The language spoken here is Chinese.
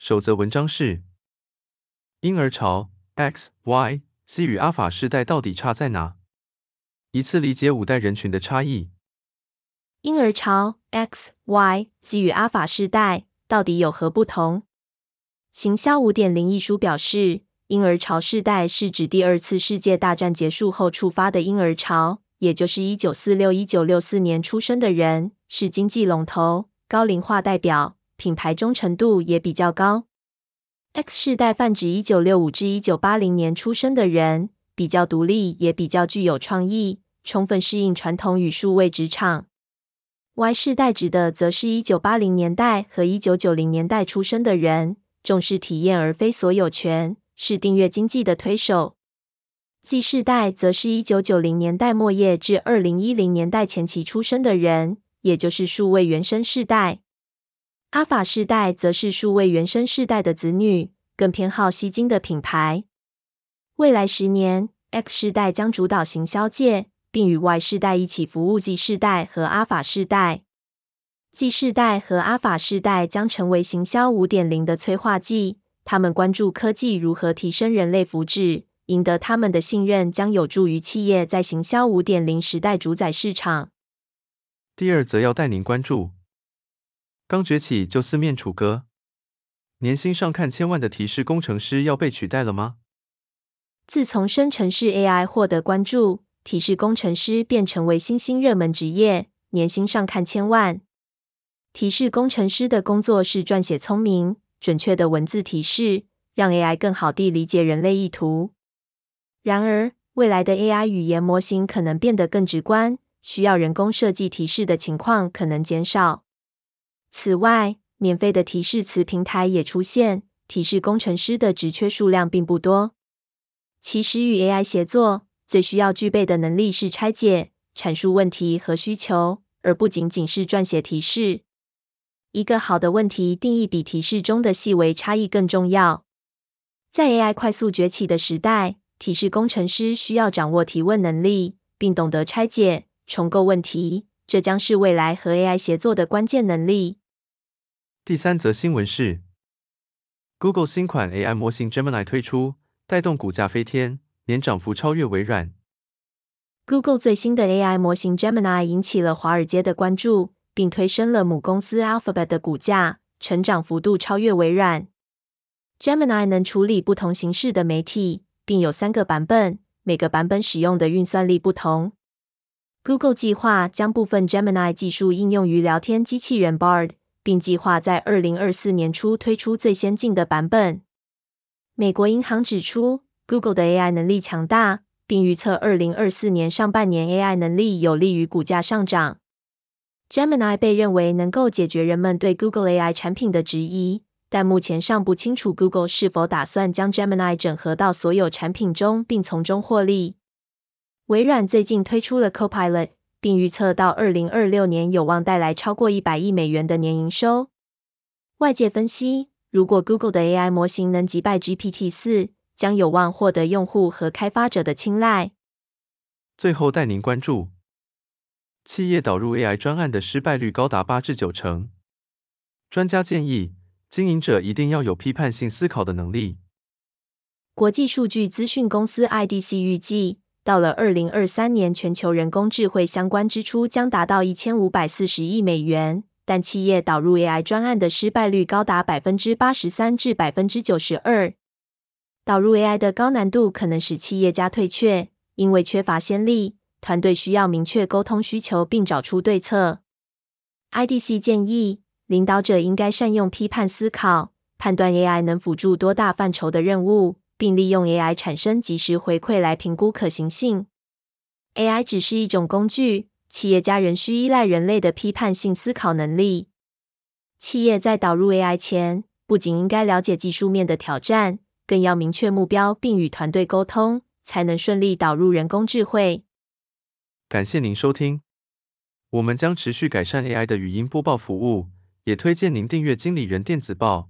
首则文章是：婴儿潮 X、Y、Z 与阿法世代到底差在哪？一次理解五代人群的差异。婴儿潮 X、Y、Z 与阿法世代到底有何不同？行销五点零一书表示，婴儿潮世代是指第二次世界大战结束后触发的婴儿潮，也就是一九四六一九六四年出生的人，是经济龙头，高龄化代表，品牌忠诚度也比较高。X 世代泛指一九六五至一九八零年出生的人。比较独立，也比较具有创意，充分适应传统与数位职场。Y 世代指的则是一九八零年代和一九九零年代出生的人，重视体验而非所有权，是订阅经济的推手。Z 世代则是一九九零年代末叶至二零一零年代前期出生的人，也就是数位原生世代。阿法世代则是数位原生世代的子女，更偏好吸睛的品牌。未来十年，X 世代将主导行销界，并与 Y 世代一起服务 Z 世代和阿法世代。Z 世代和阿法世代将成为行销五点零的催化剂，他们关注科技如何提升人类福祉，赢得他们的信任将有助于企业在行销五点零时代主宰市场。第二则要带您关注，刚崛起就四面楚歌，年薪上看千万的提示工程师要被取代了吗？自从生成式 AI 获得关注，提示工程师便成为新兴热门职业，年薪上看千万。提示工程师的工作是撰写聪明、准确的文字提示，让 AI 更好地理解人类意图。然而，未来的 AI 语言模型可能变得更直观，需要人工设计提示的情况可能减少。此外，免费的提示词平台也出现，提示工程师的职缺数量并不多。其实与 AI 协作，最需要具备的能力是拆解、阐述问题和需求，而不仅仅是撰写提示。一个好的问题定义比提示中的细微差异更重要。在 AI 快速崛起的时代，提示工程师需要掌握提问能力，并懂得拆解、重构问题，这将是未来和 AI 协作的关键能力。第三则新闻是，Google 新款 AI 模型 Gemini 推出。带动股价飞天，年涨幅超越微软。Google 最新的 AI 模型 Gemini 引起了华尔街的关注，并推升了母公司 Alphabet 的股价，成长幅度超越微软。Gemini 能处理不同形式的媒体，并有三个版本，每个版本使用的运算力不同。Google 计划将部分 Gemini 技术应用于聊天机器人 Bard，并计划在二零二四年初推出最先进的版本。美国银行指出，Google 的 AI 能力强大，并预测2024年上半年 AI 能力有利于股价上涨。Gemini 被认为能够解决人们对 Google AI 产品的质疑，但目前尚不清楚 Google 是否打算将 Gemini 整合到所有产品中并从中获利。微软最近推出了 Copilot，并预测到二零二六年有望带来超过一百亿美元的年营收。外界分析，如果 Google 的 AI 模型能击败 GPT 四将有望获得用户和开发者的青睐。最后带您关注，企业导入 AI 专案的失败率高达八至九成。专家建议，经营者一定要有批判性思考的能力。国际数据资讯公司 IDC 预计，到了2023年，全球人工智慧相关支出将达到一千五百四十亿美元。但企业导入 AI 专案的失败率高达百分之八十三至百分之九十二。导入 AI 的高难度可能使企业家退却，因为缺乏先例，团队需要明确沟通需求并找出对策。IDC 建议，领导者应该善用批判思考，判断 AI 能辅助多大范畴的任务，并利用 AI 产生即时回馈来评估可行性。AI 只是一种工具。企业家仍需依赖人类的批判性思考能力。企业在导入 AI 前，不仅应该了解技术面的挑战，更要明确目标并与团队沟通，才能顺利导入人工智慧。感谢您收听，我们将持续改善 AI 的语音播报服务，也推荐您订阅经理人电子报，